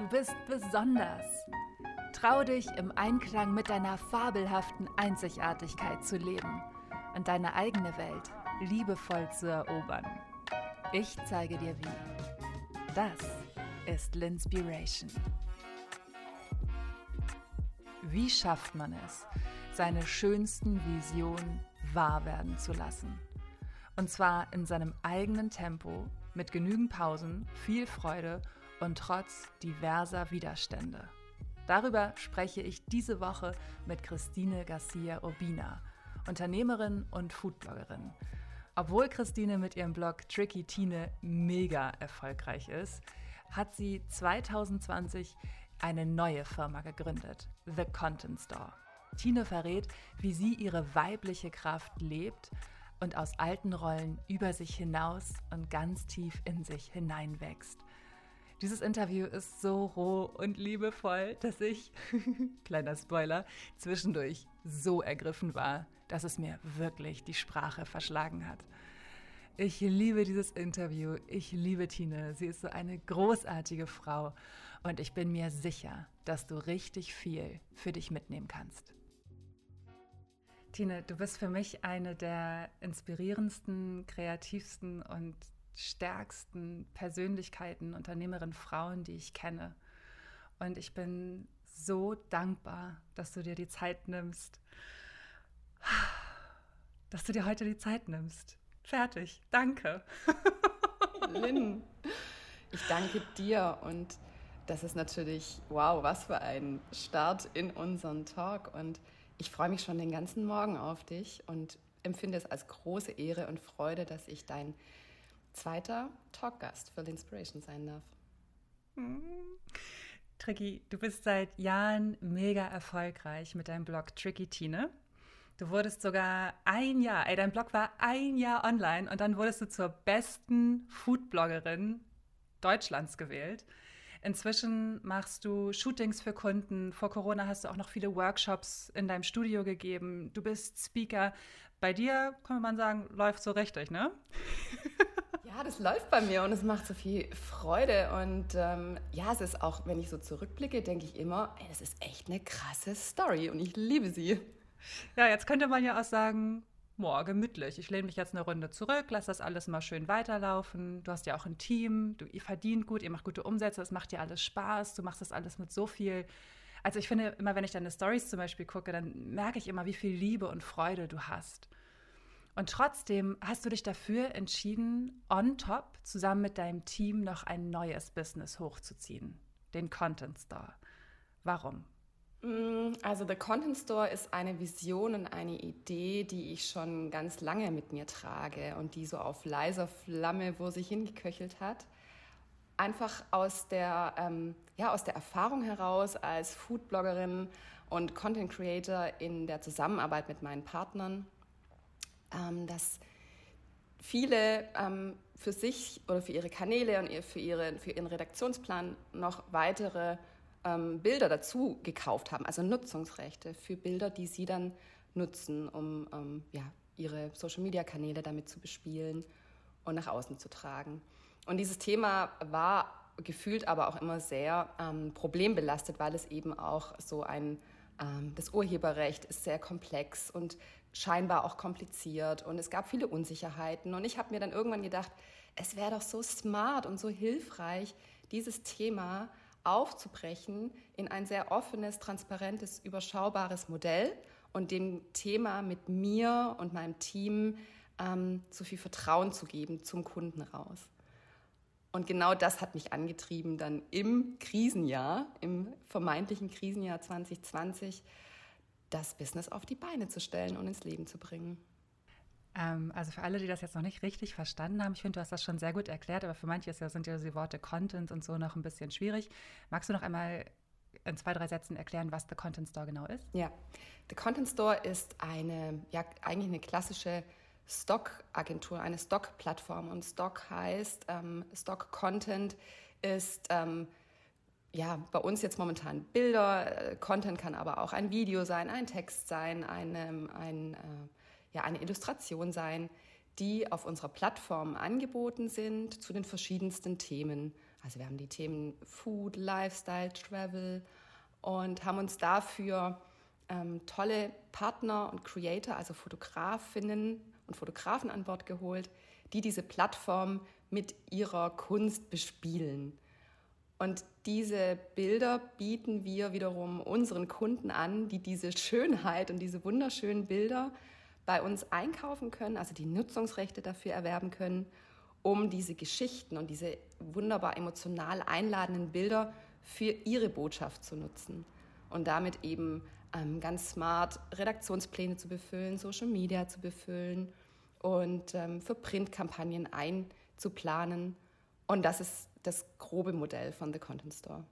Du bist besonders. Trau dich, im Einklang mit deiner fabelhaften Einzigartigkeit zu leben und deine eigene Welt liebevoll zu erobern. Ich zeige dir wie. Das ist Linspiration. Wie schafft man es, seine schönsten Visionen wahr werden zu lassen? Und zwar in seinem eigenen Tempo, mit genügend Pausen, viel Freude und und trotz diverser Widerstände. Darüber spreche ich diese Woche mit Christine Garcia Urbina, Unternehmerin und Foodbloggerin. Obwohl Christine mit ihrem Blog Tricky Tine mega erfolgreich ist, hat sie 2020 eine neue Firma gegründet, The Content Store. Tine verrät, wie sie ihre weibliche Kraft lebt und aus alten Rollen über sich hinaus und ganz tief in sich hineinwächst. Dieses Interview ist so roh und liebevoll, dass ich, kleiner Spoiler, zwischendurch so ergriffen war, dass es mir wirklich die Sprache verschlagen hat. Ich liebe dieses Interview. Ich liebe Tine. Sie ist so eine großartige Frau. Und ich bin mir sicher, dass du richtig viel für dich mitnehmen kannst. Tine, du bist für mich eine der inspirierendsten, kreativsten und stärksten Persönlichkeiten, Unternehmerinnen, Frauen, die ich kenne. Und ich bin so dankbar, dass du dir die Zeit nimmst. Dass du dir heute die Zeit nimmst. Fertig. Danke. Lynn, ich danke dir und das ist natürlich, wow, was für ein Start in unseren Talk. Und ich freue mich schon den ganzen Morgen auf dich und empfinde es als große Ehre und Freude, dass ich dein zweiter Talkgast für Inspiration sein darf. Hm. Tricky, du bist seit Jahren mega erfolgreich mit deinem Blog Tricky Tine. Du wurdest sogar ein Jahr, ey, dein Blog war ein Jahr online und dann wurdest du zur besten Foodbloggerin Deutschlands gewählt. Inzwischen machst du Shootings für Kunden. Vor Corona hast du auch noch viele Workshops in deinem Studio gegeben. Du bist Speaker. Bei dir, kann man sagen, läuft so richtig, ne? Ja, das läuft bei mir und es macht so viel Freude. Und ähm, ja, es ist auch, wenn ich so zurückblicke, denke ich immer, ey, das ist echt eine krasse Story und ich liebe sie. Ja, jetzt könnte man ja auch sagen, boah, gemütlich. Ich lehne mich jetzt eine Runde zurück, lass das alles mal schön weiterlaufen. Du hast ja auch ein Team, du, ihr verdient gut, ihr macht gute Umsätze, es macht dir alles Spaß, du machst das alles mit so viel. Also ich finde immer, wenn ich deine Stories zum Beispiel gucke, dann merke ich immer, wie viel Liebe und Freude du hast. Und trotzdem hast du dich dafür entschieden, on top zusammen mit deinem Team noch ein neues Business hochzuziehen, den Content Store. Warum? Mm, also der Content Store ist eine Vision und eine Idee, die ich schon ganz lange mit mir trage und die so auf leiser Flamme vor sich hingeköchelt hat. Einfach aus der, ähm, ja, aus der Erfahrung heraus als Foodbloggerin und Content Creator in der Zusammenarbeit mit meinen Partnern ähm, dass viele ähm, für sich oder für ihre Kanäle und für, ihre, für ihren Redaktionsplan noch weitere ähm, Bilder dazu gekauft haben, also Nutzungsrechte für Bilder, die sie dann nutzen, um ähm, ja, ihre Social-Media-Kanäle damit zu bespielen und nach außen zu tragen. Und dieses Thema war gefühlt aber auch immer sehr ähm, problembelastet, weil es eben auch so ein, ähm, das Urheberrecht ist sehr komplex und scheinbar auch kompliziert und es gab viele Unsicherheiten. Und ich habe mir dann irgendwann gedacht, es wäre doch so smart und so hilfreich, dieses Thema aufzubrechen in ein sehr offenes, transparentes, überschaubares Modell und dem Thema mit mir und meinem Team ähm, so viel Vertrauen zu geben zum Kunden raus. Und genau das hat mich angetrieben, dann im Krisenjahr, im vermeintlichen Krisenjahr 2020, das Business auf die Beine zu stellen und ins Leben zu bringen. Ähm, also für alle, die das jetzt noch nicht richtig verstanden haben, ich finde, du hast das schon sehr gut erklärt, aber für manche sind ja die Worte Content und so noch ein bisschen schwierig. Magst du noch einmal in zwei, drei Sätzen erklären, was The Content Store genau ist? Ja, The Content Store ist eine, ja, eigentlich eine klassische Stock-Agentur, eine Stock-Plattform. Und Stock heißt, ähm, Stock-Content ist ähm, ja, bei uns jetzt momentan Bilder, äh, Content kann aber auch ein Video sein, ein Text sein, eine, ein, äh, ja, eine Illustration sein, die auf unserer Plattform angeboten sind zu den verschiedensten Themen. Also wir haben die Themen Food, Lifestyle, Travel und haben uns dafür ähm, tolle Partner und Creator, also Fotografinnen und Fotografen an Bord geholt, die diese Plattform mit ihrer Kunst bespielen. Und diese Bilder bieten wir wiederum unseren Kunden an, die diese Schönheit und diese wunderschönen Bilder bei uns einkaufen können, also die Nutzungsrechte dafür erwerben können, um diese Geschichten und diese wunderbar emotional einladenden Bilder für ihre Botschaft zu nutzen und damit eben ähm, ganz smart Redaktionspläne zu befüllen, Social Media zu befüllen und ähm, für Printkampagnen einzuplanen. Und das ist das grobe Modell von The Content Store.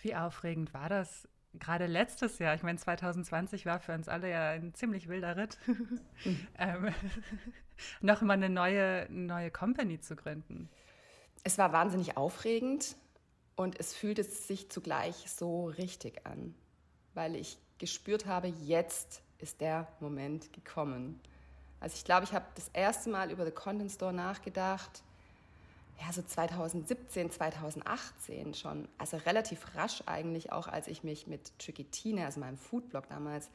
Wie aufregend war das gerade letztes Jahr? Ich meine, 2020 war für uns alle ja ein ziemlich wilder Ritt, mhm. ähm, noch mal eine neue, neue Company zu gründen. Es war wahnsinnig aufregend und es fühlte sich zugleich so richtig an, weil ich gespürt habe, jetzt ist der Moment gekommen. Also ich glaube, ich habe das erste Mal über The Content Store nachgedacht, ja, so 2017, 2018 schon, also relativ rasch eigentlich auch, als ich mich mit Chiquitine, also meinem Foodblog damals,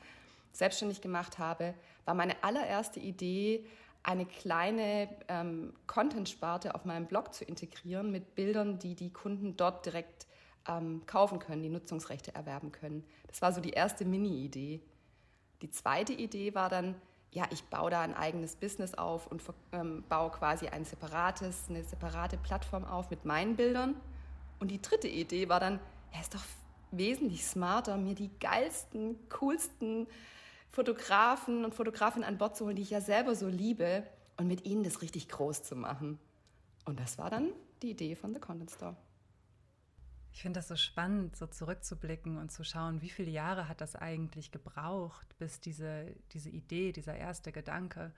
selbstständig gemacht habe, war meine allererste Idee, eine kleine ähm, Content-Sparte auf meinem Blog zu integrieren mit Bildern, die die Kunden dort direkt ähm, kaufen können, die Nutzungsrechte erwerben können. Das war so die erste Mini-Idee. Die zweite Idee war dann, ja, ich baue da ein eigenes Business auf und ähm, baue quasi ein separates, eine separate Plattform auf mit meinen Bildern. Und die dritte Idee war dann, ja, ist doch wesentlich smarter, mir die geilsten, coolsten Fotografen und Fotografinnen an Bord zu holen, die ich ja selber so liebe und mit ihnen das richtig groß zu machen. Und das war dann die Idee von The Content Store. Ich finde das so spannend, so zurückzublicken und zu schauen, wie viele Jahre hat das eigentlich gebraucht, bis diese, diese Idee, dieser erste Gedanke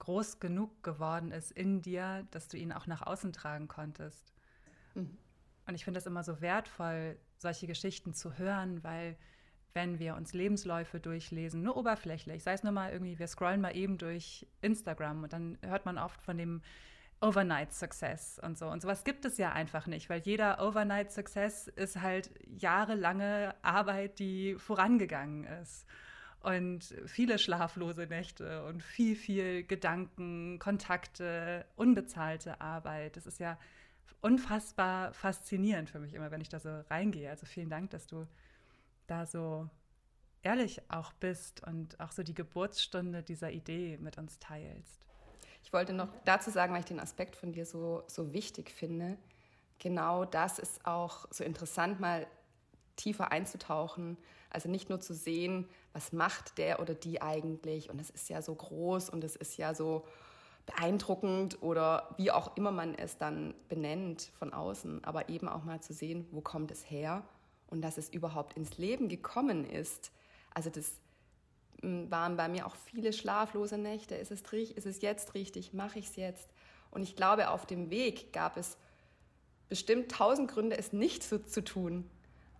groß genug geworden ist in dir, dass du ihn auch nach außen tragen konntest. Mhm. Und ich finde das immer so wertvoll, solche Geschichten zu hören, weil wenn wir uns Lebensläufe durchlesen, nur oberflächlich, sei es nur mal irgendwie, wir scrollen mal eben durch Instagram und dann hört man oft von dem Overnight Success und so. Und sowas gibt es ja einfach nicht, weil jeder Overnight Success ist halt jahrelange Arbeit, die vorangegangen ist. Und viele schlaflose Nächte und viel, viel Gedanken, Kontakte, unbezahlte Arbeit. Das ist ja unfassbar faszinierend für mich immer, wenn ich da so reingehe. Also vielen Dank, dass du da so ehrlich auch bist und auch so die Geburtsstunde dieser Idee mit uns teilst. Ich wollte noch dazu sagen, weil ich den Aspekt von dir so, so wichtig finde. Genau das ist auch so interessant, mal tiefer einzutauchen. Also nicht nur zu sehen, was macht der oder die eigentlich. Und es ist ja so groß und es ist ja so beeindruckend oder wie auch immer man es dann benennt von außen. Aber eben auch mal zu sehen, wo kommt es her und dass es überhaupt ins Leben gekommen ist. Also das waren bei mir auch viele schlaflose Nächte. Ist es, ist es jetzt richtig? Mache ich es jetzt? Und ich glaube, auf dem Weg gab es bestimmt tausend Gründe, es nicht so zu tun.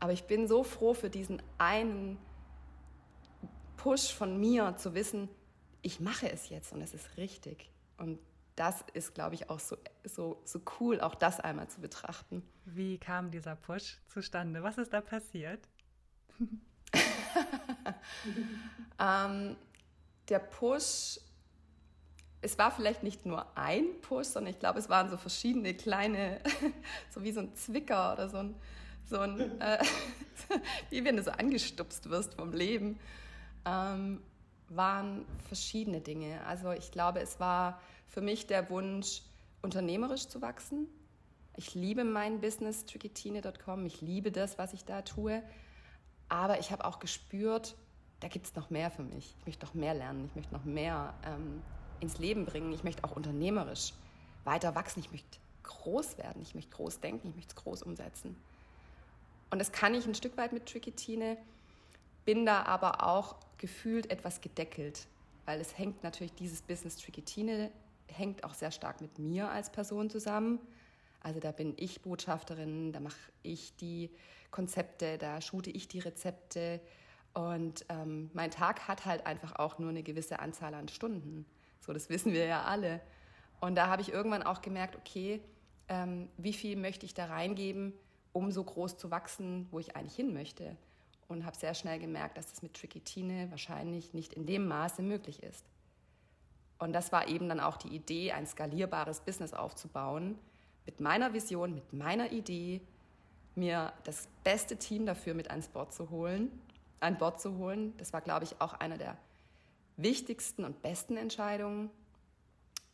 Aber ich bin so froh für diesen einen Push von mir zu wissen, ich mache es jetzt und es ist richtig. Und das ist, glaube ich, auch so, so, so cool, auch das einmal zu betrachten. Wie kam dieser Push zustande? Was ist da passiert? ähm, der Push, es war vielleicht nicht nur ein Push, sondern ich glaube, es waren so verschiedene kleine, so wie so ein Zwicker oder so ein, so ein äh, wie wenn du so angestupst wirst vom Leben, ähm, waren verschiedene Dinge. Also ich glaube, es war für mich der Wunsch, unternehmerisch zu wachsen. Ich liebe mein Business, trickitine.com. Ich liebe das, was ich da tue. Aber ich habe auch gespürt, da gibt es noch mehr für mich. Ich möchte noch mehr lernen, ich möchte noch mehr ähm, ins Leben bringen. Ich möchte auch unternehmerisch weiter wachsen. Ich möchte groß werden, ich möchte groß denken, ich möchte es groß umsetzen. Und das kann ich ein Stück weit mit Tricky-Tine, bin da aber auch gefühlt etwas gedeckelt, weil es hängt natürlich, dieses Business Tricky-Tine hängt auch sehr stark mit mir als Person zusammen. Also da bin ich Botschafterin, da mache ich die Konzepte, da shoote ich die Rezepte. Und ähm, mein Tag hat halt einfach auch nur eine gewisse Anzahl an Stunden. So, das wissen wir ja alle. Und da habe ich irgendwann auch gemerkt, okay, ähm, wie viel möchte ich da reingeben, um so groß zu wachsen, wo ich eigentlich hin möchte. Und habe sehr schnell gemerkt, dass das mit Tricky Tine wahrscheinlich nicht in dem Maße möglich ist. Und das war eben dann auch die Idee, ein skalierbares Business aufzubauen, mit meiner Vision, mit meiner Idee, mir das beste Team dafür mit ans Bord zu holen, an Bord zu holen. Das war, glaube ich, auch eine der wichtigsten und besten Entscheidungen.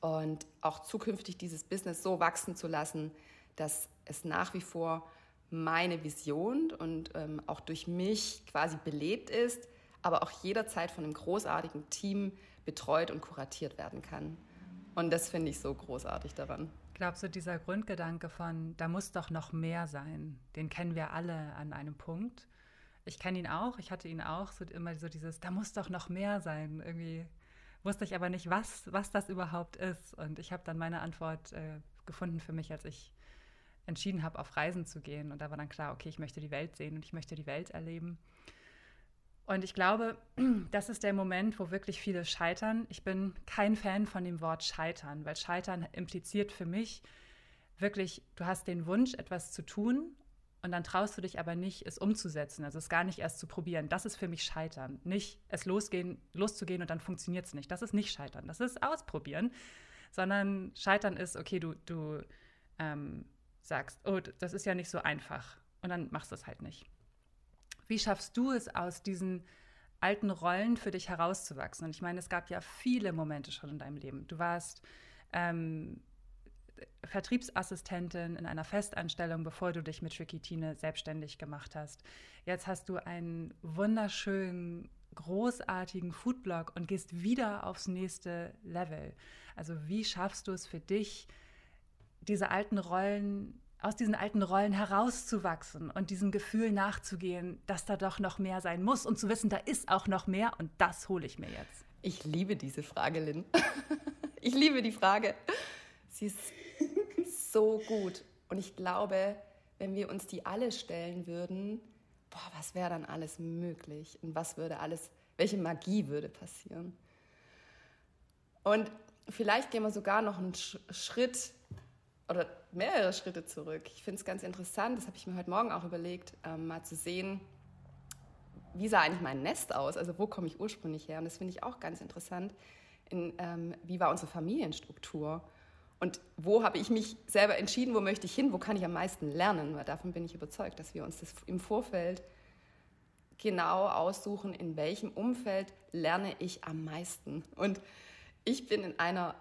Und auch zukünftig dieses Business so wachsen zu lassen, dass es nach wie vor meine Vision und ähm, auch durch mich quasi belebt ist, aber auch jederzeit von einem großartigen Team betreut und kuratiert werden kann. Und das finde ich so großartig daran. Glaubst du, dieser Grundgedanke von, da muss doch noch mehr sein, den kennen wir alle an einem Punkt. Ich kenne ihn auch, ich hatte ihn auch, so immer so dieses, da muss doch noch mehr sein. Irgendwie wusste ich aber nicht, was, was das überhaupt ist. Und ich habe dann meine Antwort äh, gefunden für mich, als ich entschieden habe, auf Reisen zu gehen. Und da war dann klar, okay, ich möchte die Welt sehen und ich möchte die Welt erleben. Und ich glaube, das ist der Moment, wo wirklich viele scheitern. Ich bin kein Fan von dem Wort scheitern, weil scheitern impliziert für mich wirklich, du hast den Wunsch, etwas zu tun und dann traust du dich aber nicht, es umzusetzen, also es gar nicht erst zu probieren. Das ist für mich Scheitern. Nicht es losgehen, loszugehen und dann funktioniert es nicht. Das ist nicht Scheitern. Das ist Ausprobieren. Sondern Scheitern ist, okay, du, du ähm, sagst, oh, das ist ja nicht so einfach. Und dann machst du es halt nicht. Wie schaffst du es aus diesen alten Rollen für dich herauszuwachsen? Und ich meine, es gab ja viele Momente schon in deinem Leben. Du warst ähm, Vertriebsassistentin in einer Festanstellung, bevor du dich mit Tricky Tine selbstständig gemacht hast. Jetzt hast du einen wunderschönen, großartigen Foodblog und gehst wieder aufs nächste Level. Also wie schaffst du es für dich, diese alten Rollen aus diesen alten Rollen herauszuwachsen und diesem Gefühl nachzugehen, dass da doch noch mehr sein muss und zu wissen, da ist auch noch mehr und das hole ich mir jetzt. Ich liebe diese Frage, Lynn. Ich liebe die Frage. Sie ist so gut. Und ich glaube, wenn wir uns die alle stellen würden, boah, was wäre dann alles möglich? Und was würde alles, welche Magie würde passieren? Und vielleicht gehen wir sogar noch einen Schritt oder mehrere Schritte zurück. Ich finde es ganz interessant, das habe ich mir heute Morgen auch überlegt, ähm, mal zu sehen, wie sah eigentlich mein Nest aus? Also wo komme ich ursprünglich her? Und das finde ich auch ganz interessant. In, ähm, wie war unsere Familienstruktur? Und wo habe ich mich selber entschieden, wo möchte ich hin, wo kann ich am meisten lernen? Weil davon bin ich überzeugt, dass wir uns das im Vorfeld genau aussuchen, in welchem Umfeld lerne ich am meisten. Und ich bin in einer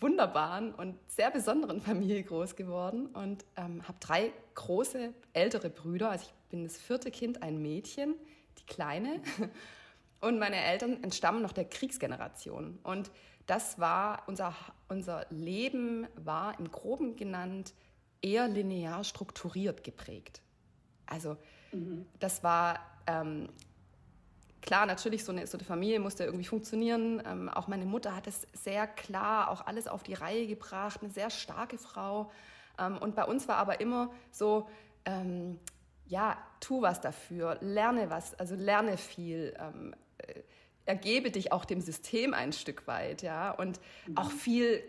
wunderbaren und sehr besonderen Familie groß geworden und ähm, habe drei große ältere Brüder. Also ich bin das vierte Kind, ein Mädchen, die kleine. Und meine Eltern entstammen noch der Kriegsgeneration. Und das war unser, unser Leben war im Groben genannt eher linear strukturiert geprägt. Also mhm. das war ähm, klar, natürlich, so eine, so eine Familie musste irgendwie funktionieren. Ähm, auch meine Mutter hat es sehr klar auch alles auf die Reihe gebracht, eine sehr starke Frau. Ähm, und bei uns war aber immer so, ähm, ja, tu was dafür, lerne was, also lerne viel, ähm, äh, ergebe dich auch dem System ein Stück weit, ja, und mhm. auch viel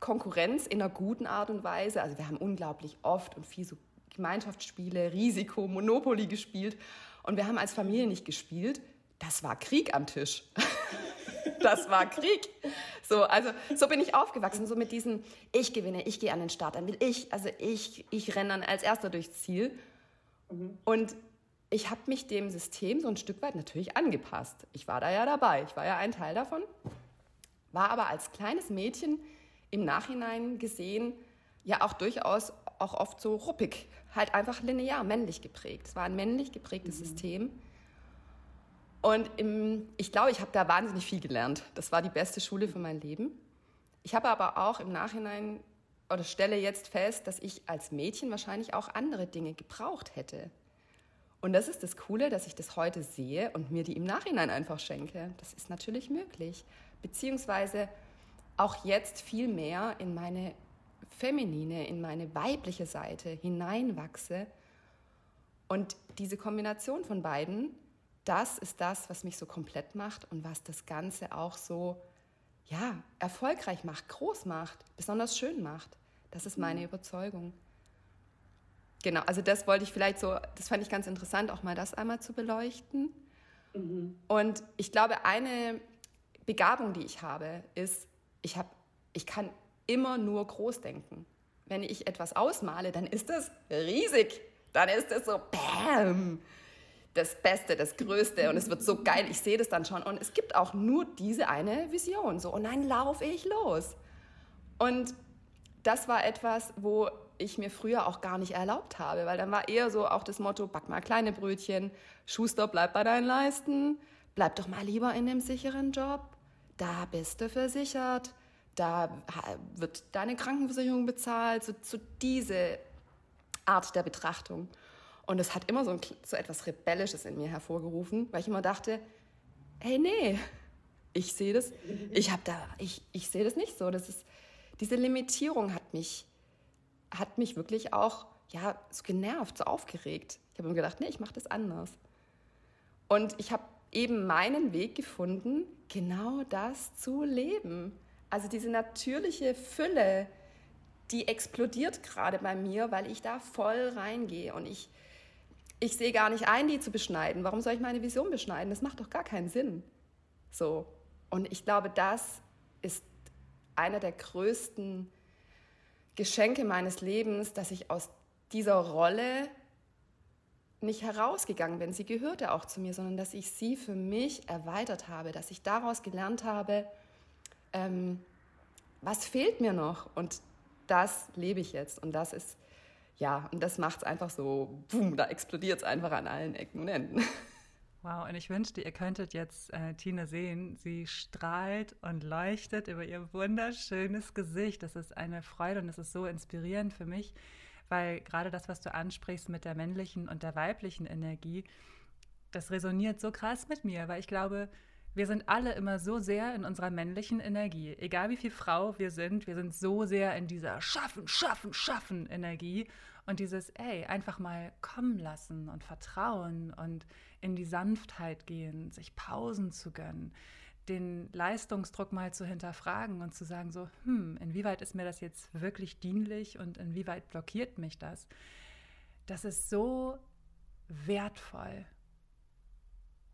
Konkurrenz in einer guten Art und Weise. Also wir haben unglaublich oft und viel so Gemeinschaftsspiele, Risiko, Monopoly gespielt. Und wir haben als Familie nicht gespielt, das war Krieg am Tisch. das war Krieg. So, also so bin ich aufgewachsen, so mit diesem ich gewinne, ich gehe an den Start, dann will ich, also ich, ich renne dann als erster durchs Ziel. Mhm. Und ich habe mich dem System so ein Stück weit natürlich angepasst. Ich war da ja dabei, ich war ja ein Teil davon, war aber als kleines Mädchen im Nachhinein gesehen ja auch durchaus auch oft so ruppig, halt einfach linear männlich geprägt. Es war ein männlich geprägtes mhm. System und im, ich glaube, ich habe da wahnsinnig viel gelernt. Das war die beste Schule für mein Leben. Ich habe aber auch im Nachhinein oder stelle jetzt fest, dass ich als Mädchen wahrscheinlich auch andere Dinge gebraucht hätte. Und das ist das Coole, dass ich das heute sehe und mir die im Nachhinein einfach schenke. Das ist natürlich möglich. Beziehungsweise auch jetzt viel mehr in meine feminine, in meine weibliche Seite hineinwachse. Und diese Kombination von beiden, das ist das, was mich so komplett macht und was das Ganze auch so ja, erfolgreich macht, groß macht, besonders schön macht. Das ist meine mhm. Überzeugung. Genau, also das wollte ich vielleicht so, das fand ich ganz interessant, auch mal das einmal zu beleuchten. Mhm. Und ich glaube, eine Begabung, die ich habe, ist, ich, hab, ich kann immer nur groß denken. Wenn ich etwas ausmale, dann ist das riesig. Dann ist es so, bam, das Beste, das Größte und es wird so geil. Ich sehe das dann schon. Und es gibt auch nur diese eine Vision. So, und dann laufe ich los. Und das war etwas, wo ich mir früher auch gar nicht erlaubt habe, weil dann war eher so auch das Motto, back mal kleine Brötchen, Schuster, bleib bei deinen Leisten, bleib doch mal lieber in dem sicheren Job, da bist du versichert, da wird deine Krankenversicherung bezahlt, so, so diese Art der Betrachtung. Und es hat immer so, ein, so etwas Rebellisches in mir hervorgerufen, weil ich immer dachte, hey, nee, ich sehe das, ich habe da, ich, ich sehe das nicht so. Das ist, diese Limitierung hat mich hat mich wirklich auch ja, so genervt, so aufgeregt. Ich habe mir gedacht, nee, ich mache das anders. Und ich habe eben meinen Weg gefunden, genau das zu leben. Also diese natürliche Fülle, die explodiert gerade bei mir, weil ich da voll reingehe und ich, ich sehe gar nicht ein, die zu beschneiden. Warum soll ich meine Vision beschneiden? Das macht doch gar keinen Sinn. So. Und ich glaube, das ist einer der größten Geschenke meines Lebens, dass ich aus dieser Rolle nicht herausgegangen bin. Sie gehörte auch zu mir, sondern dass ich sie für mich erweitert habe, dass ich daraus gelernt habe, ähm, was fehlt mir noch? Und das lebe ich jetzt. Und das ist, ja, und das macht es einfach so, boom, da explodiert es einfach an allen Ecken und Enden. Wow, und ich wünschte, ihr könntet jetzt äh, Tina sehen. Sie strahlt und leuchtet über ihr wunderschönes Gesicht. Das ist eine Freude und das ist so inspirierend für mich, weil gerade das, was du ansprichst mit der männlichen und der weiblichen Energie, das resoniert so krass mit mir, weil ich glaube, wir sind alle immer so sehr in unserer männlichen Energie. Egal wie viel Frau wir sind, wir sind so sehr in dieser Schaffen, Schaffen, Schaffen Energie. Und dieses, ey, einfach mal kommen lassen und vertrauen und in die Sanftheit gehen, sich Pausen zu gönnen, den Leistungsdruck mal zu hinterfragen und zu sagen, so, hm, inwieweit ist mir das jetzt wirklich dienlich und inwieweit blockiert mich das? Das ist so wertvoll.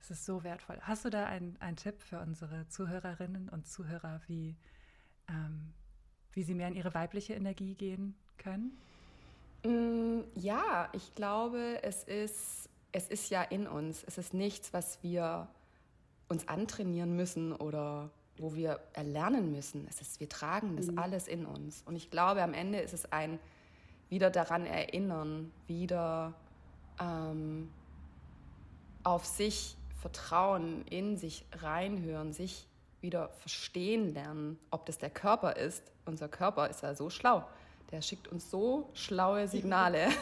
Es ist so wertvoll. Hast du da einen, Tipp für unsere Zuhörerinnen und Zuhörer, wie, ähm, wie sie mehr in ihre weibliche Energie gehen können? Mm, ja, ich glaube, es ist, es ist ja in uns. Es ist nichts, was wir uns antrainieren müssen oder wo wir erlernen müssen. Es ist, wir tragen das mhm. alles in uns. Und ich glaube, am Ende ist es ein wieder daran erinnern, wieder ähm, auf sich vertrauen, in sich reinhören, sich wieder verstehen lernen, ob das der Körper ist. Unser Körper ist ja so schlau der schickt uns so schlaue Signale.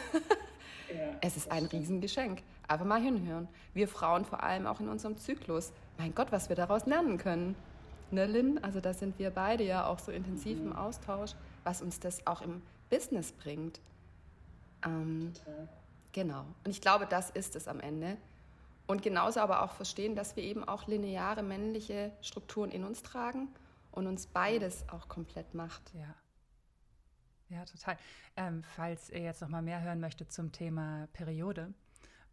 Ja. Es ist ein Riesengeschenk. Einfach mal hinhören. Wir Frauen vor allem auch in unserem Zyklus. Mein Gott, was wir daraus lernen können. Ne, Lynn? Also da sind wir beide ja auch so intensiv mhm. im Austausch, was uns das auch im Business bringt. Ähm, genau. Und ich glaube, das ist es am Ende. Und genauso aber auch verstehen, dass wir eben auch lineare männliche Strukturen in uns tragen und uns beides auch komplett macht. Ja. Ja, total. Ähm, falls ihr jetzt noch mal mehr hören möchtet zum Thema Periode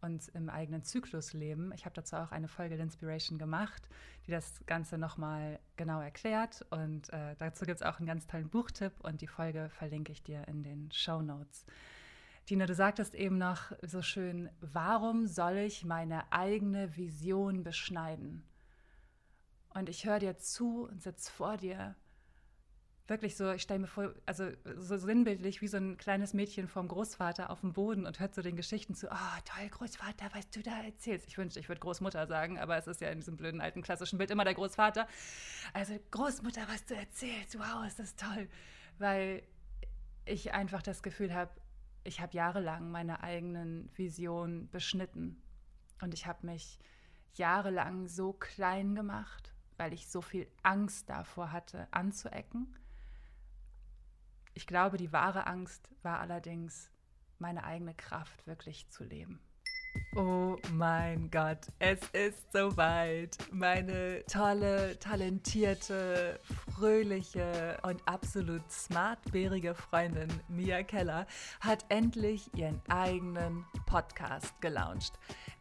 und im eigenen Zyklus leben, ich habe dazu auch eine Folge der Inspiration gemacht, die das Ganze noch mal genau erklärt. Und äh, dazu gibt es auch einen ganz tollen Buchtipp und die Folge verlinke ich dir in den Show Notes. Dina, du sagtest eben noch so schön, warum soll ich meine eigene Vision beschneiden? Und ich höre dir zu und sitze vor dir wirklich so, ich stelle mir vor, also so sinnbildlich wie so ein kleines Mädchen vom Großvater auf dem Boden und hört so den Geschichten zu, oh, toll, Großvater, was du da erzählst. Ich wünschte, ich würde Großmutter sagen, aber es ist ja in diesem blöden alten klassischen Bild immer der Großvater. Also, Großmutter, was du erzählst, wow, ist das toll. Weil ich einfach das Gefühl habe, ich habe jahrelang meine eigenen Visionen beschnitten und ich habe mich jahrelang so klein gemacht, weil ich so viel Angst davor hatte, anzuecken. Ich glaube, die wahre Angst war allerdings, meine eigene Kraft wirklich zu leben. Oh mein Gott, es ist soweit. Meine tolle, talentierte, fröhliche und absolut smartbärige Freundin Mia Keller hat endlich ihren eigenen Podcast gelauncht.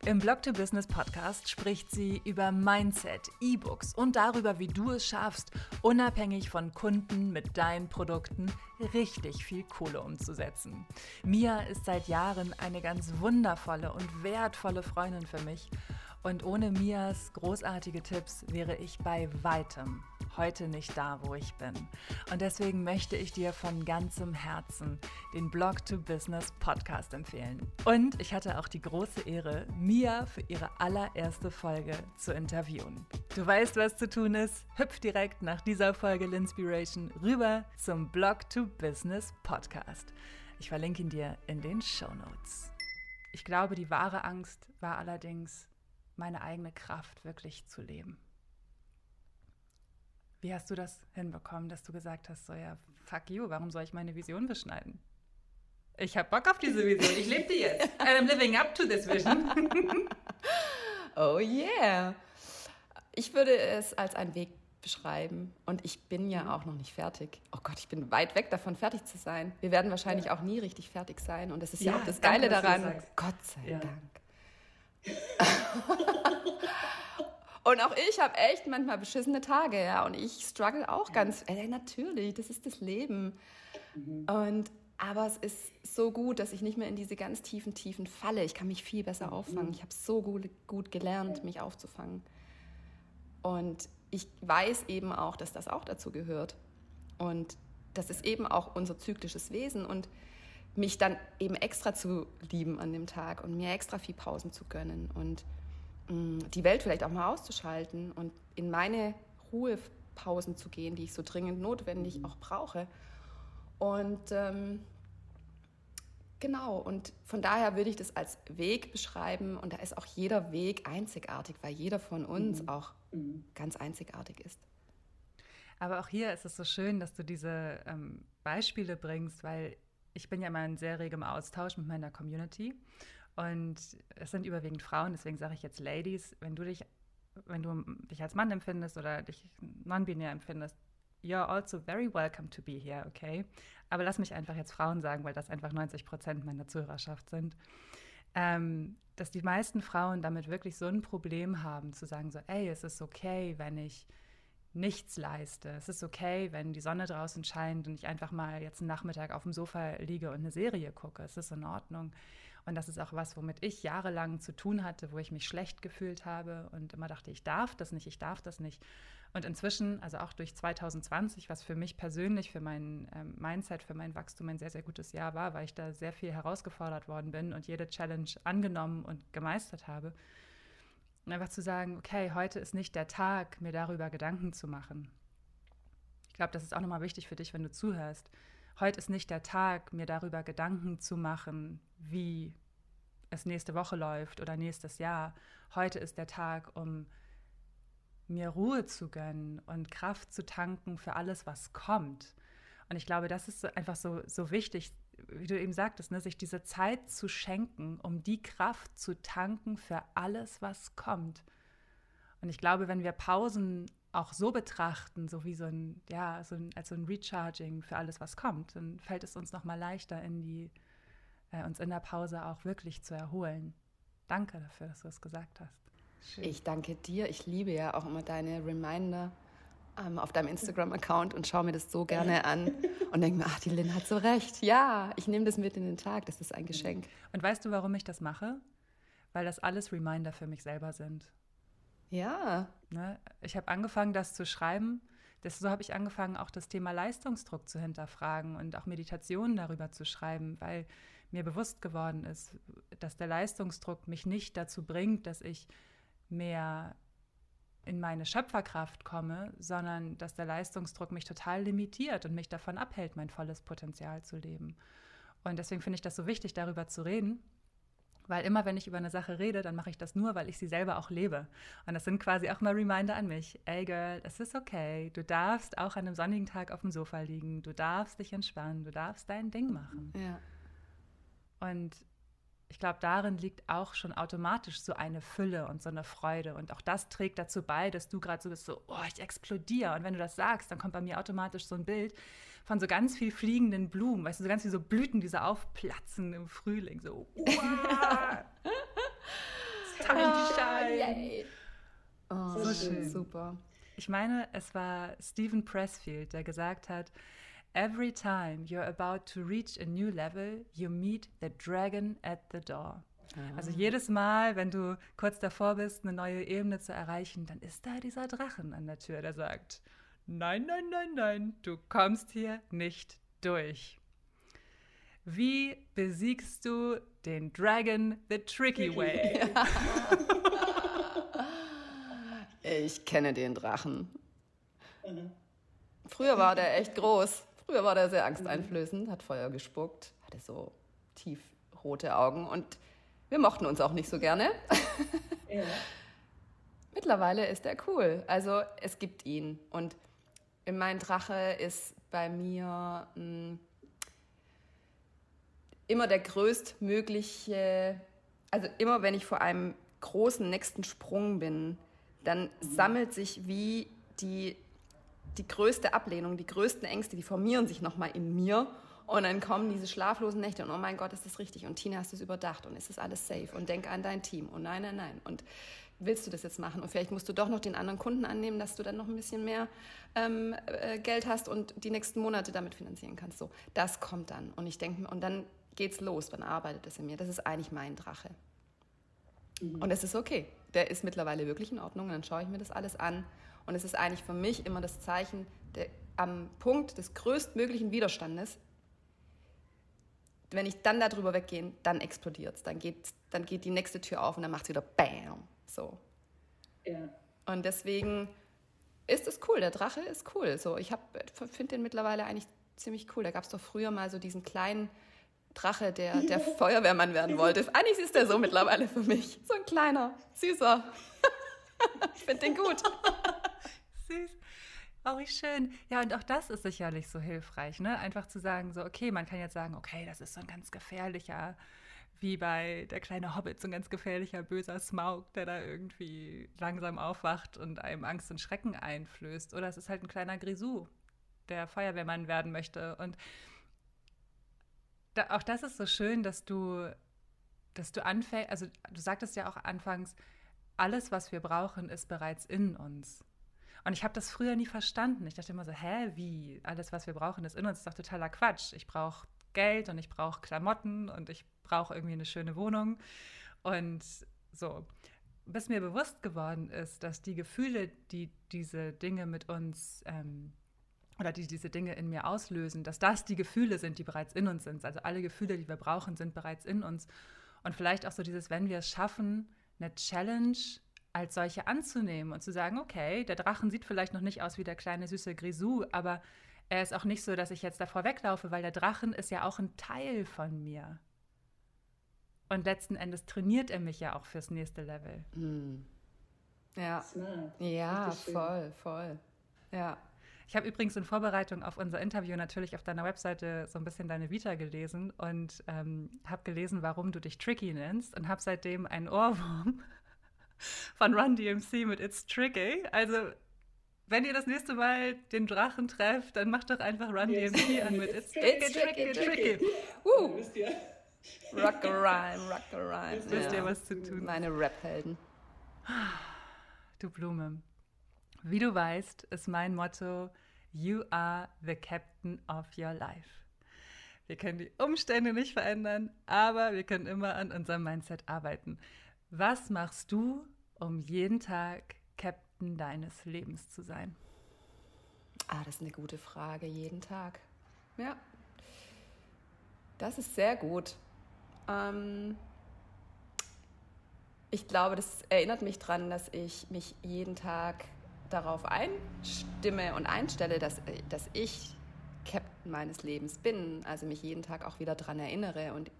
Im Blog to Business Podcast spricht sie über Mindset, E-Books und darüber, wie du es schaffst, unabhängig von Kunden mit deinen Produkten richtig viel Kohle umzusetzen. Mia ist seit Jahren eine ganz wundervolle und wertvolle Freundin für mich und ohne Mias großartige Tipps wäre ich bei weitem heute nicht da, wo ich bin. Und deswegen möchte ich dir von ganzem Herzen den Blog to Business Podcast empfehlen. Und ich hatte auch die große Ehre, Mia für ihre allererste Folge zu interviewen. Du weißt, was zu tun ist. Hüpf direkt nach dieser Folge L'Inspiration rüber zum Blog to Business Podcast. Ich verlinke ihn dir in den Show Notes. Ich glaube, die wahre Angst war allerdings, meine eigene Kraft wirklich zu leben. Wie hast du das hinbekommen, dass du gesagt hast, so ja, fuck you, warum soll ich meine Vision beschneiden? Ich habe Bock auf diese Vision, ich lebe die jetzt. I'm living up to this vision. oh yeah. Ich würde es als einen Weg beschreiben und ich bin ja auch noch nicht fertig. Oh Gott, ich bin weit weg davon, fertig zu sein. Wir werden wahrscheinlich ja. auch nie richtig fertig sein und das ist ja, ja auch das Geile danke, daran. Gott sei ja. Dank. Und auch ich habe echt manchmal beschissene Tage, ja. Und ich struggle auch ganz. Äh, natürlich, das ist das Leben. Mhm. Und aber es ist so gut, dass ich nicht mehr in diese ganz tiefen Tiefen falle. Ich kann mich viel besser mhm. auffangen. Ich habe so gut, gut gelernt, mich aufzufangen. Und ich weiß eben auch, dass das auch dazu gehört. Und das ist eben auch unser zyklisches Wesen. Und mich dann eben extra zu lieben an dem Tag und mir extra viel Pausen zu gönnen. Und die Welt vielleicht auch mal auszuschalten und in meine Ruhepausen zu gehen, die ich so dringend notwendig auch brauche. Und ähm, genau, und von daher würde ich das als Weg beschreiben und da ist auch jeder Weg einzigartig, weil jeder von uns mhm. auch mhm. ganz einzigartig ist. Aber auch hier ist es so schön, dass du diese ähm, Beispiele bringst, weil ich bin ja immer in sehr regem Austausch mit meiner Community und es sind überwiegend Frauen, deswegen sage ich jetzt Ladies, wenn du dich, wenn du dich als Mann empfindest oder dich non-binär empfindest, you're also very welcome to be here, okay? Aber lass mich einfach jetzt Frauen sagen, weil das einfach 90 Prozent meiner Zuhörerschaft sind. Ähm, dass die meisten Frauen damit wirklich so ein Problem haben, zu sagen so, ey, es ist okay, wenn ich nichts leiste. Es ist okay, wenn die Sonne draußen scheint und ich einfach mal jetzt einen Nachmittag auf dem Sofa liege und eine Serie gucke. Es ist in Ordnung. Und das ist auch was, womit ich jahrelang zu tun hatte, wo ich mich schlecht gefühlt habe und immer dachte, ich darf das nicht, ich darf das nicht. Und inzwischen, also auch durch 2020, was für mich persönlich, für mein ähm, Mindset, für mein Wachstum ein sehr, sehr gutes Jahr war, weil ich da sehr viel herausgefordert worden bin und jede Challenge angenommen und gemeistert habe. Und einfach zu sagen, okay, heute ist nicht der Tag, mir darüber Gedanken zu machen. Ich glaube, das ist auch nochmal wichtig für dich, wenn du zuhörst heute ist nicht der Tag, mir darüber Gedanken zu machen, wie es nächste Woche läuft oder nächstes Jahr. Heute ist der Tag, um mir Ruhe zu gönnen und Kraft zu tanken für alles, was kommt. Und ich glaube, das ist einfach so, so wichtig, wie du eben sagtest, ne, sich diese Zeit zu schenken, um die Kraft zu tanken für alles, was kommt. Und ich glaube, wenn wir Pausen auch so betrachten, so wie so ein, ja, so ein, als so ein Recharging für alles, was kommt, dann fällt es uns nochmal leichter, in die, äh, uns in der Pause auch wirklich zu erholen. Danke dafür, dass du es gesagt hast. Schön. Ich danke dir. Ich liebe ja auch immer deine Reminder ähm, auf deinem Instagram-Account und schaue mir das so gerne an und denke mir, ach, die Lynn hat so recht. Ja, ich nehme das mit in den Tag. Das ist ein Geschenk. Und weißt du, warum ich das mache? Weil das alles Reminder für mich selber sind. Ja. Ne? Ich habe angefangen, das zu schreiben. Das, so habe ich angefangen, auch das Thema Leistungsdruck zu hinterfragen und auch Meditationen darüber zu schreiben, weil mir bewusst geworden ist, dass der Leistungsdruck mich nicht dazu bringt, dass ich mehr in meine Schöpferkraft komme, sondern dass der Leistungsdruck mich total limitiert und mich davon abhält, mein volles Potenzial zu leben. Und deswegen finde ich das so wichtig, darüber zu reden. Weil immer, wenn ich über eine Sache rede, dann mache ich das nur, weil ich sie selber auch lebe. Und das sind quasi auch mal Reminder an mich. Ey, Girl, es ist okay. Du darfst auch an einem sonnigen Tag auf dem Sofa liegen. Du darfst dich entspannen. Du darfst dein Ding machen. Ja. Und ich glaube, darin liegt auch schon automatisch so eine Fülle und so eine Freude. Und auch das trägt dazu bei, dass du gerade so bist, so, oh, ich explodiere. Und wenn du das sagst, dann kommt bei mir automatisch so ein Bild von so ganz viel fliegenden Blumen, weißt du, so ganz wie so Blüten, die so aufplatzen im Frühling. So, wow, it's time to shine. Oh, so schön. Super. Ich meine, es war Stephen Pressfield, der gesagt hat, Every time you're about to reach a new level, you meet the dragon at the door. Also jedes Mal, wenn du kurz davor bist, eine neue Ebene zu erreichen, dann ist da dieser Drachen an der Tür, der sagt, nein, nein, nein, nein, du kommst hier nicht durch. Wie besiegst du den Dragon the tricky way? ich kenne den Drachen. Früher war der echt groß. Früher war der sehr angsteinflößend, hat Feuer gespuckt, hatte so tiefrote Augen und wir mochten uns auch nicht so gerne. Ja. Mittlerweile ist er cool. Also es gibt ihn. Und mein Drache ist bei mir mh, hm, immer der größtmögliche, also immer wenn ich vor einem großen nächsten Sprung bin, dann mhm. sammelt sich wie die die größte Ablehnung, die größten Ängste, die formieren sich nochmal in mir. Und dann kommen diese schlaflosen Nächte und oh mein Gott, ist das richtig? Und Tina, hast du es überdacht? Und ist das alles safe? Und denk an dein Team. Und nein, nein, nein. Und willst du das jetzt machen? Und vielleicht musst du doch noch den anderen Kunden annehmen, dass du dann noch ein bisschen mehr ähm, äh, Geld hast und die nächsten Monate damit finanzieren kannst. So, das kommt dann. Und ich denke, und dann geht's los. Dann arbeitet es in mir. Das ist eigentlich mein Drache. Mhm. Und es ist okay. Der ist mittlerweile wirklich in Ordnung. Und dann schaue ich mir das alles an und es ist eigentlich für mich immer das Zeichen, der, am Punkt des größtmöglichen Widerstandes, wenn ich dann darüber weggehe, dann explodiert es. Dann geht, dann geht die nächste Tür auf und dann macht es wieder BAM. So. Ja. Und deswegen ist es cool. Der Drache ist cool. So, ich finde den mittlerweile eigentlich ziemlich cool. Da gab es doch früher mal so diesen kleinen Drache, der, der Feuerwehrmann werden wollte. Eigentlich ist der so mittlerweile für mich. So ein kleiner, süßer. ich finde den gut. Süß. Oh, wie schön. Ja, und auch das ist sicherlich so hilfreich, ne? Einfach zu sagen, so, okay, man kann jetzt sagen, okay, das ist so ein ganz gefährlicher, wie bei der kleine Hobbit, so ein ganz gefährlicher, böser Smaug, der da irgendwie langsam aufwacht und einem Angst und Schrecken einflößt. Oder es ist halt ein kleiner Grisou, der Feuerwehrmann werden möchte. Und da, auch das ist so schön, dass du, dass du anfängst, also du sagtest ja auch anfangs, alles, was wir brauchen, ist bereits in uns. Und ich habe das früher nie verstanden. Ich dachte immer so, hä, wie? Alles, was wir brauchen, ist in uns. Das ist doch totaler Quatsch. Ich brauche Geld und ich brauche Klamotten und ich brauche irgendwie eine schöne Wohnung. Und so. Bis mir bewusst geworden ist, dass die Gefühle, die diese Dinge mit uns ähm, oder die diese Dinge in mir auslösen, dass das die Gefühle sind, die bereits in uns sind. Also alle Gefühle, die wir brauchen, sind bereits in uns. Und vielleicht auch so dieses, wenn wir es schaffen, eine Challenge als solche anzunehmen und zu sagen, okay, der Drachen sieht vielleicht noch nicht aus wie der kleine süße Grisou, aber er ist auch nicht so, dass ich jetzt davor weglaufe, weil der Drachen ist ja auch ein Teil von mir. Und letzten Endes trainiert er mich ja auch fürs nächste Level. Hm. Ja. Smart. Ja, voll, voll. Ja. Ich habe übrigens in Vorbereitung auf unser Interview natürlich auf deiner Webseite so ein bisschen deine Vita gelesen und ähm, habe gelesen, warum du dich Tricky nennst und habe seitdem einen Ohrwurm von Run DMC mit It's Tricky. Also, wenn ihr das nächste Mal den Drachen trefft, dann macht doch einfach Run yes. DMC an mit It's Tricky, It's Tricky, Tricky. tricky. Uh. Wisst ihr? Rock a Rhyme, Rock a Rhyme. Wisst ihr, was zu tun? Meine Rap-Helden. Du Blume. Wie du weißt, ist mein Motto You are the captain of your life. Wir können die Umstände nicht verändern, aber wir können immer an unserem Mindset arbeiten. Was machst du, um jeden Tag Captain deines Lebens zu sein? Ah, das ist eine gute Frage. Jeden Tag. Ja. Das ist sehr gut. Ähm ich glaube, das erinnert mich daran, dass ich mich jeden Tag darauf einstimme und einstelle, dass, dass ich Captain meines Lebens bin, also mich jeden Tag auch wieder daran erinnere und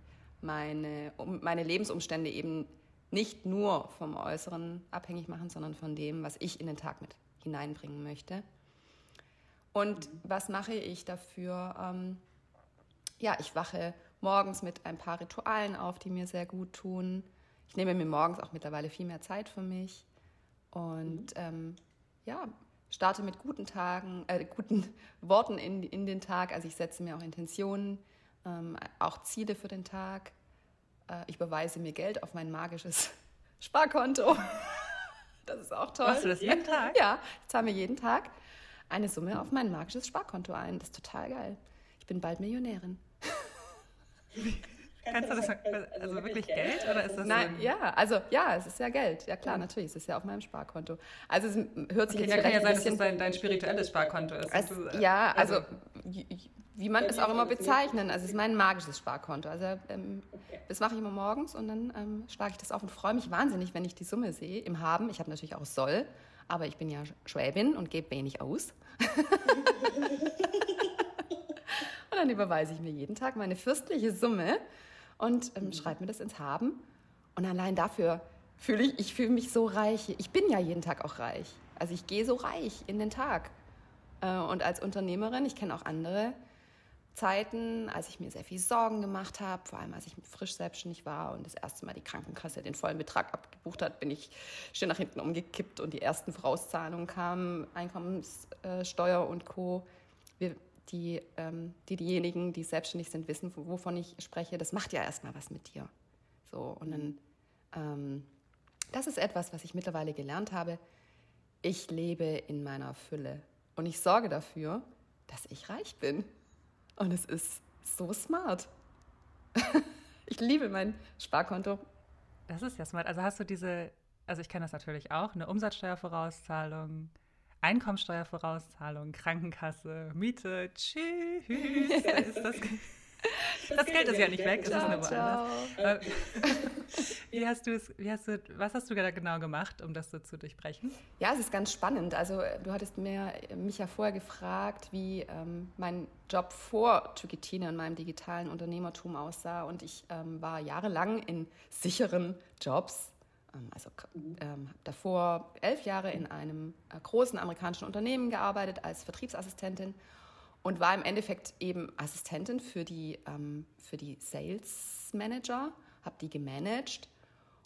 meine, um, meine Lebensumstände eben nicht nur vom Äußeren abhängig machen, sondern von dem, was ich in den Tag mit hineinbringen möchte. Und was mache ich dafür? Ähm, ja, ich wache morgens mit ein paar Ritualen auf, die mir sehr gut tun. Ich nehme mir morgens auch mittlerweile viel mehr Zeit für mich und ähm, ja, starte mit guten Tagen, äh, guten Worten in, in den Tag. Also ich setze mir auch Intentionen, ähm, auch Ziele für den Tag. Äh, ich beweise mir Geld auf mein magisches Sparkonto. Das ist auch toll. Machst du das jeden Tag? Ja, ich zahle mir jeden Tag eine Summe auf mein magisches Sparkonto ein. Das ist total geil. Ich bin bald Millionärin. Kannst du das, also wirklich Geld oder ist das Nein, so ja, also ja, es ist ja Geld. Ja klar, natürlich, es ist ja auf meinem Sparkonto. Also es hört sich okay, jetzt ja, kann ja sein, dass es dein, dein spirituelles Sparkonto ist. Es, du, äh, ja, also, also wie man es auch immer bezeichnen. Also es ist mein magisches Sparkonto. Also ähm, das mache ich immer morgens und dann ähm, schlage ich das auf und freue mich wahnsinnig, wenn ich die Summe sehe im Haben. Ich habe natürlich auch Soll, aber ich bin ja Schwäbin und gebe wenig aus. und dann überweise ich mir jeden Tag meine fürstliche Summe und ähm, schreibe mir das ins Haben. Und allein dafür fühle ich, ich fühle mich so reich. Ich bin ja jeden Tag auch reich. Also ich gehe so reich in den Tag. Äh, und als Unternehmerin, ich kenne auch andere, Zeiten, als ich mir sehr viel Sorgen gemacht habe, vor allem als ich frisch selbstständig war und das erste Mal die Krankenkasse den vollen Betrag abgebucht hat, bin ich schön nach hinten umgekippt und die ersten Vorauszahlungen kamen, Einkommenssteuer und Co. Wir, die, ähm, die, diejenigen, die selbstständig sind, wissen, wovon ich spreche. Das macht ja erstmal was mit dir. So, und dann, ähm, das ist etwas, was ich mittlerweile gelernt habe. Ich lebe in meiner Fülle und ich sorge dafür, dass ich reich bin. Und es ist so smart. ich liebe mein Sparkonto. Das ist ja smart. Also hast du diese, also ich kenne das natürlich auch, eine Umsatzsteuervorauszahlung, Einkommensteuervorauszahlung, Krankenkasse, Miete, tschüss. ist das, das Geld ist ja nicht weg, es ist nur woanders. Wie hast du es, wie hast du, was hast du da genau gemacht, um das so zu durchbrechen? Ja, es ist ganz spannend. Also du hattest mir, mich ja vorher gefragt, wie ähm, mein Job vor Tüketine und meinem digitalen Unternehmertum aussah. Und ich ähm, war jahrelang in sicheren Jobs. Ähm, also ähm, davor elf Jahre in einem äh, großen amerikanischen Unternehmen gearbeitet als Vertriebsassistentin und war im Endeffekt eben Assistentin für die, ähm, für die Sales Manager, habe die gemanagt.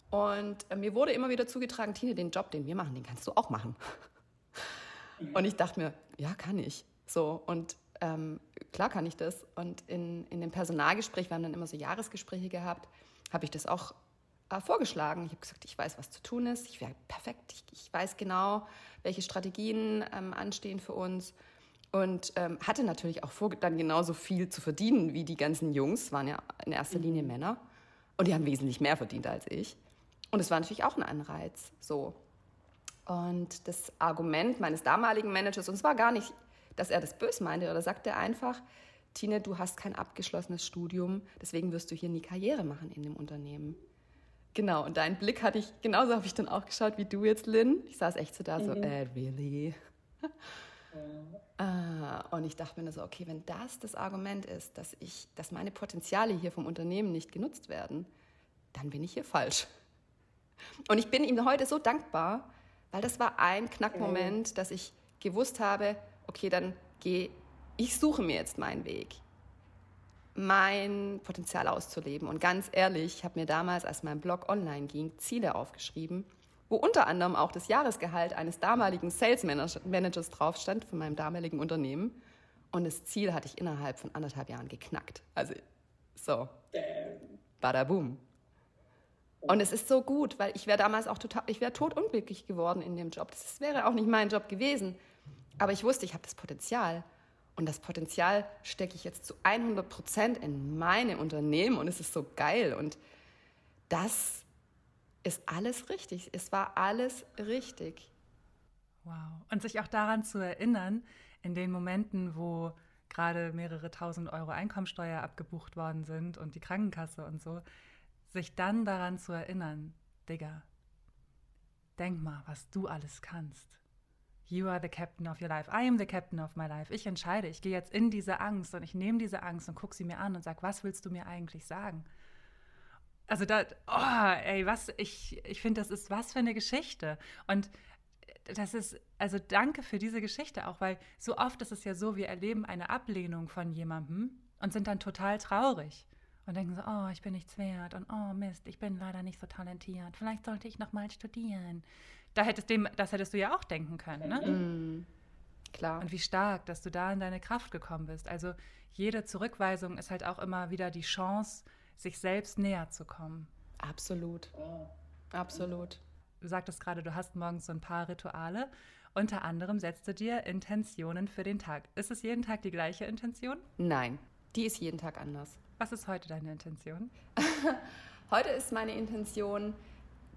Und äh, mir wurde immer wieder zugetragen, Tine, den Job, den wir machen, den kannst du auch machen. Und ich dachte mir, ja, kann ich. So, und ähm, klar kann ich das. Und in, in dem Personalgespräch, wir haben dann immer so Jahresgespräche gehabt, habe ich das auch äh, vorgeschlagen. Ich habe gesagt, ich weiß, was zu tun ist. Ich wäre perfekt. Ich, ich, weiß genau, welche Strategien ähm, anstehen für uns und ähm, hatte natürlich auch vor, dann genauso viel zu verdienen wie die ganzen Jungs, waren ja in erster Linie mhm. Männer und die haben wesentlich mehr verdient als ich. Und es war natürlich auch ein Anreiz, so. Und das Argument meines damaligen Managers, und es war gar nicht, dass er das böse meinte, oder sagte einfach, Tine, du hast kein abgeschlossenes Studium, deswegen wirst du hier nie Karriere machen in dem Unternehmen. Genau, und deinen Blick hatte ich, genauso habe ich dann auch geschaut wie du jetzt, Lynn. Ich saß echt so da, so, mhm. äh, really? Ah, und ich dachte mir so, okay, wenn das das Argument ist, dass, ich, dass meine Potenziale hier vom Unternehmen nicht genutzt werden, dann bin ich hier falsch. Und ich bin ihm heute so dankbar, weil das war ein Knackmoment, dass ich gewusst habe, okay, dann gehe ich suche mir jetzt meinen Weg, mein Potenzial auszuleben. Und ganz ehrlich, ich habe mir damals, als mein Blog online ging, Ziele aufgeschrieben wo unter anderem auch das Jahresgehalt eines damaligen Sales Managers drauf stand von meinem damaligen Unternehmen. Und das Ziel hatte ich innerhalb von anderthalb Jahren geknackt. Also so, bada boom. Und es ist so gut, weil ich wäre damals auch total, ich wäre totunglücklich geworden in dem Job. Das wäre auch nicht mein Job gewesen. Aber ich wusste, ich habe das Potenzial. Und das Potenzial stecke ich jetzt zu 100 Prozent in meine Unternehmen und es ist so geil. Und das ist alles richtig. Es war alles richtig. Wow. Und sich auch daran zu erinnern, in den Momenten, wo gerade mehrere tausend Euro Einkommensteuer abgebucht worden sind und die Krankenkasse und so, sich dann daran zu erinnern, Digga, denk mal, was du alles kannst. You are the captain of your life. I am the captain of my life. Ich entscheide. Ich gehe jetzt in diese Angst und ich nehme diese Angst und gucke sie mir an und sage, was willst du mir eigentlich sagen? Also da, oh, ey, was, ich, ich finde, das ist was für eine Geschichte. Und das ist, also danke für diese Geschichte auch, weil so oft ist es ja so, wir erleben eine Ablehnung von jemandem und sind dann total traurig und denken so, oh, ich bin nichts wert und oh Mist, ich bin leider nicht so talentiert. Vielleicht sollte ich noch mal studieren da hättest dem, das hättest du ja auch denken können, ne? Mhm. Klar. Und wie stark, dass du da in deine Kraft gekommen bist. Also jede Zurückweisung ist halt auch immer wieder die Chance, sich selbst näher zu kommen. Absolut. Absolut. Du sagtest gerade, du hast morgens so ein paar Rituale. Unter anderem setzt du dir Intentionen für den Tag. Ist es jeden Tag die gleiche Intention? Nein, die ist jeden Tag anders. Was ist heute deine Intention? heute ist meine Intention,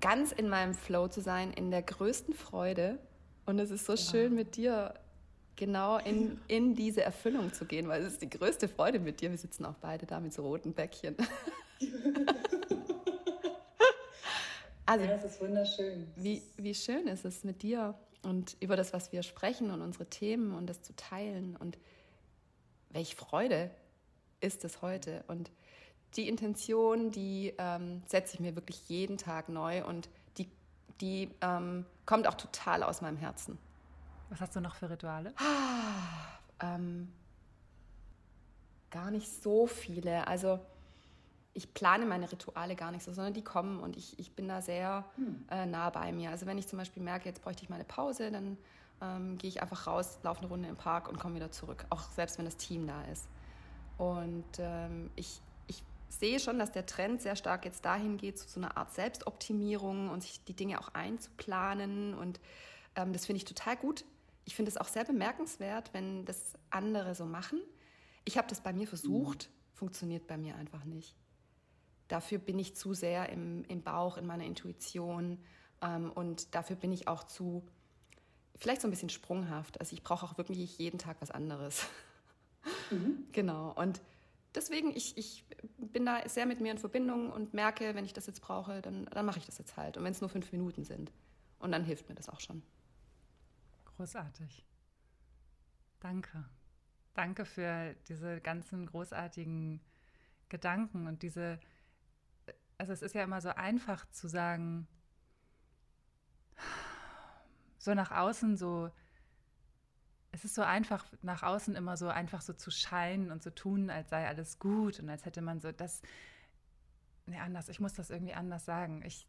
ganz in meinem Flow zu sein, in der größten Freude. Und es ist so ja. schön mit dir genau in, in diese Erfüllung zu gehen, weil es ist die größte Freude mit dir. Wir sitzen auch beide da mit so roten Bäckchen. also, ja, es ist wunderschön. Wie, wie schön ist es mit dir und über das, was wir sprechen und unsere Themen und das zu teilen und welche Freude ist es heute und die Intention, die ähm, setze ich mir wirklich jeden Tag neu und die, die ähm, kommt auch total aus meinem Herzen. Was hast du noch für Rituale? Ah, ähm, gar nicht so viele. Also ich plane meine Rituale gar nicht so, sondern die kommen und ich, ich bin da sehr hm. äh, nah bei mir. Also wenn ich zum Beispiel merke, jetzt bräuchte ich mal eine Pause, dann ähm, gehe ich einfach raus, laufe eine Runde im Park und komme wieder zurück, auch selbst wenn das Team da ist. Und ähm, ich, sehe schon, dass der Trend sehr stark jetzt dahin geht, zu so einer Art Selbstoptimierung und sich die Dinge auch einzuplanen. Und ähm, das finde ich total gut. Ich finde es auch sehr bemerkenswert, wenn das andere so machen. Ich habe das bei mir versucht, funktioniert bei mir einfach nicht. Dafür bin ich zu sehr im, im Bauch, in meiner Intuition ähm, und dafür bin ich auch zu, vielleicht so ein bisschen sprunghaft. Also ich brauche auch wirklich jeden Tag was anderes. Mhm. Genau. Und deswegen, ich, ich bin da sehr mit mir in Verbindung und merke, wenn ich das jetzt brauche, dann, dann mache ich das jetzt halt. Und wenn es nur fünf Minuten sind. Und dann hilft mir das auch schon. Großartig. Danke. Danke für diese ganzen großartigen Gedanken und diese, also es ist ja immer so einfach zu sagen, so nach außen so es ist so einfach, nach außen immer so einfach so zu scheinen und zu tun, als sei alles gut und als hätte man so das. Nee, anders, ich muss das irgendwie anders sagen. Ich,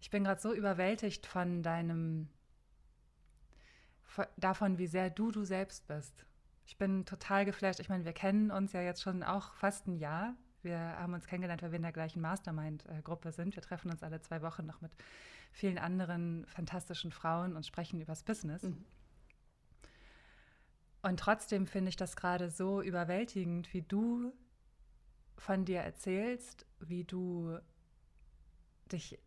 ich bin gerade so überwältigt von deinem, davon, wie sehr du du selbst bist. Ich bin total geflasht. Ich meine, wir kennen uns ja jetzt schon auch fast ein Jahr. Wir haben uns kennengelernt, weil wir in der gleichen Mastermind-Gruppe sind. Wir treffen uns alle zwei Wochen noch mit vielen anderen fantastischen Frauen und sprechen übers Business. Mhm. Und trotzdem finde ich das gerade so überwältigend, wie du von dir erzählst, wie du dich,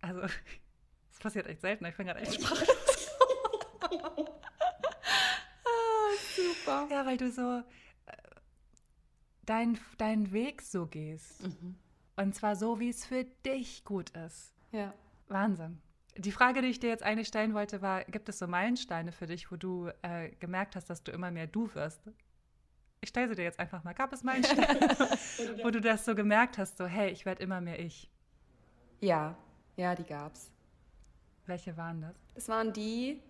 also es passiert echt selten, ich bin gerade echt sprachlos. Ah, super. Ja, weil du so äh, deinen dein Weg so gehst. Mhm. Und zwar so, wie es für dich gut ist. Ja. Wahnsinn. Die Frage, die ich dir jetzt eigentlich stellen wollte, war: Gibt es so Meilensteine für dich, wo du äh, gemerkt hast, dass du immer mehr du wirst? Ich stelle sie dir jetzt einfach mal. Gab es Meilensteine, wo du das so gemerkt hast, so, hey, ich werde immer mehr ich? Ja, ja, die gab's. Welche waren das? Das waren die,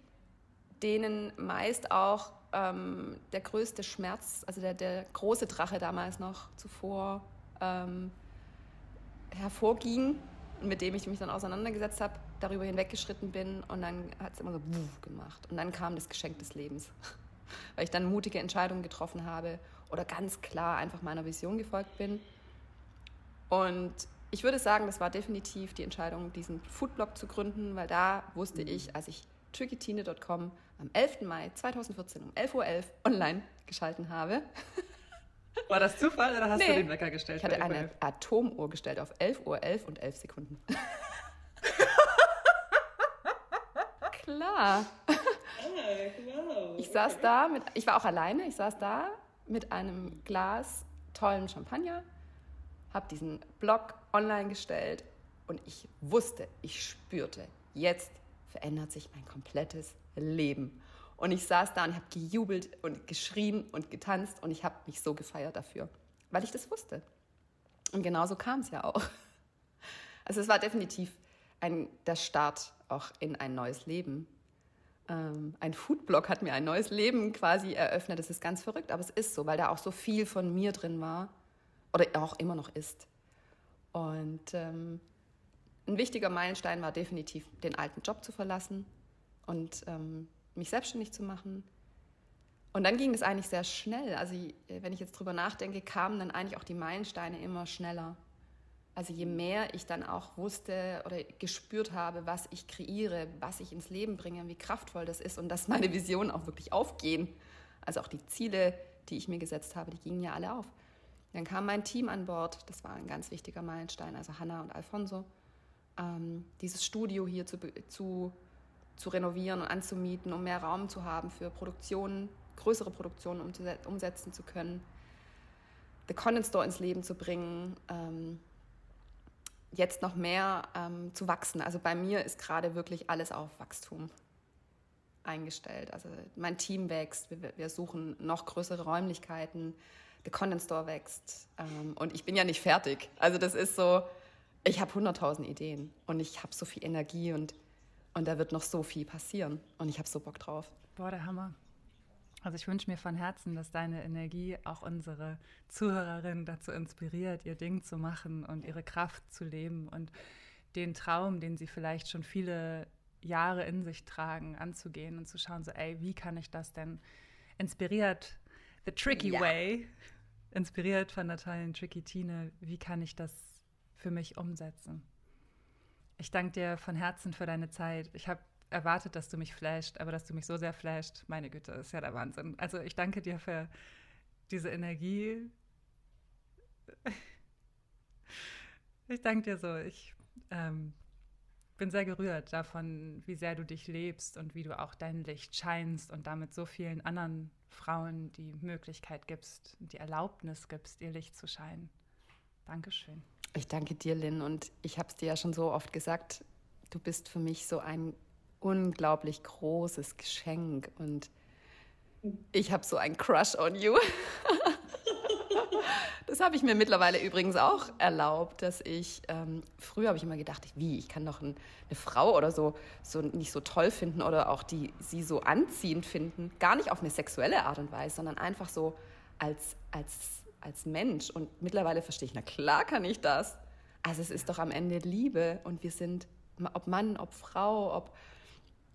denen meist auch ähm, der größte Schmerz, also der, der große Drache damals noch zuvor ähm, hervorging mit dem ich mich dann auseinandergesetzt habe, darüber hinweggeschritten bin und dann hat es immer so wuff gemacht. Und dann kam das Geschenk des Lebens, weil ich dann mutige Entscheidungen getroffen habe oder ganz klar einfach meiner Vision gefolgt bin. Und ich würde sagen, das war definitiv die Entscheidung, diesen Foodblog zu gründen, weil da wusste ich, als ich trickytine.com am 11. Mai 2014 um 11.11 Uhr .11 online geschalten habe, War das Zufall oder hast nee. du den Wecker gestellt? Ich hatte eine Atomuhr gestellt auf 11 Uhr 11 und 11 Sekunden. Klar. Ich saß da mit, ich war auch alleine, ich saß da mit einem Glas tollen Champagner, habe diesen Blog online gestellt und ich wusste, ich spürte, jetzt verändert sich mein komplettes Leben. Und ich saß da und habe gejubelt und geschrien und getanzt und ich habe mich so gefeiert dafür, weil ich das wusste. Und genauso kam es ja auch. Also es war definitiv ein, der Start auch in ein neues Leben. Ähm, ein Foodblog hat mir ein neues Leben quasi eröffnet. Das ist ganz verrückt, aber es ist so, weil da auch so viel von mir drin war oder auch immer noch ist. Und ähm, ein wichtiger Meilenstein war definitiv, den alten Job zu verlassen und ähm, mich selbstständig zu machen. Und dann ging es eigentlich sehr schnell. Also wenn ich jetzt drüber nachdenke, kamen dann eigentlich auch die Meilensteine immer schneller. Also je mehr ich dann auch wusste oder gespürt habe, was ich kreiere, was ich ins Leben bringe, wie kraftvoll das ist und dass meine Visionen auch wirklich aufgehen. Also auch die Ziele, die ich mir gesetzt habe, die gingen ja alle auf. Dann kam mein Team an Bord, das war ein ganz wichtiger Meilenstein, also Hanna und Alfonso. Ähm, dieses Studio hier zu, zu, zu renovieren und anzumieten, um mehr Raum zu haben für Produktionen, größere Produktionen umsetzen zu können. The Content Store ins Leben zu bringen, ähm, jetzt noch mehr ähm, zu wachsen. Also bei mir ist gerade wirklich alles auf Wachstum eingestellt. Also mein Team wächst, wir, wir suchen noch größere Räumlichkeiten, The Content Store wächst. Ähm, und ich bin ja nicht fertig. Also das ist so, ich habe 100.000 Ideen und ich habe so viel Energie und, und da wird noch so viel passieren. Und ich habe so Bock drauf. Boah, der Hammer. Also ich wünsche mir von Herzen, dass deine Energie auch unsere Zuhörerinnen dazu inspiriert, ihr Ding zu machen und ihre Kraft zu leben und den Traum, den sie vielleicht schon viele Jahre in sich tragen, anzugehen und zu schauen, so, ey, wie kann ich das denn inspiriert The Tricky ja. Way, inspiriert von der tollen Tricky Tine. Wie kann ich das für mich umsetzen? Ich danke dir von Herzen für deine Zeit. Ich habe erwartet, dass du mich flasht, aber dass du mich so sehr flasht, meine Güte, ist ja der Wahnsinn. Also ich danke dir für diese Energie. Ich danke dir so. Ich ähm, bin sehr gerührt davon, wie sehr du dich lebst und wie du auch dein Licht scheinst und damit so vielen anderen Frauen die Möglichkeit gibst, die Erlaubnis gibst, ihr Licht zu scheinen. Dankeschön. Ich danke dir, Lynn, und ich habe es dir ja schon so oft gesagt, du bist für mich so ein unglaublich großes Geschenk und ich habe so einen Crush on you. Das habe ich mir mittlerweile übrigens auch erlaubt, dass ich, ähm, früher habe ich immer gedacht, wie, ich kann doch ein, eine Frau oder so, so nicht so toll finden oder auch die, sie so anziehend finden. Gar nicht auf eine sexuelle Art und Weise, sondern einfach so als, als, als Mensch. Und mittlerweile verstehe ich, na klar kann ich das. Also es ist doch am Ende Liebe und wir sind, ob Mann, ob Frau, ob,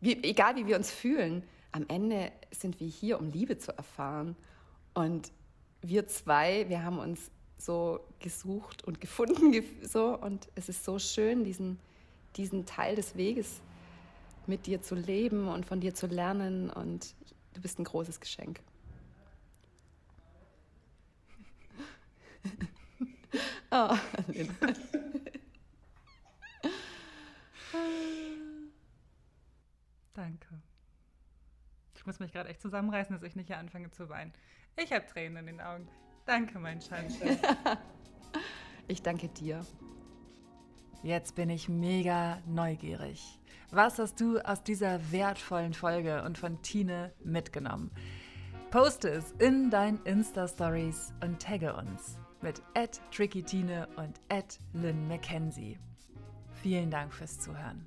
wie, egal wie wir uns fühlen, am Ende sind wir hier, um Liebe zu erfahren. Und wir zwei, wir haben uns so gesucht und gefunden so und es ist so schön, diesen, diesen Teil des Weges mit dir zu leben und von dir zu lernen und du bist ein großes Geschenk. oh, Danke. Ich muss mich gerade echt zusammenreißen, dass ich nicht hier anfange zu weinen. Ich habe Tränen in den Augen. Danke, mein Schatz. ich danke dir. Jetzt bin ich mega neugierig. Was hast du aus dieser wertvollen Folge und von Tine mitgenommen? Poste es in deinen Insta-Stories und tagge uns mit trickytine und Lynn McKenzie. Vielen Dank fürs Zuhören.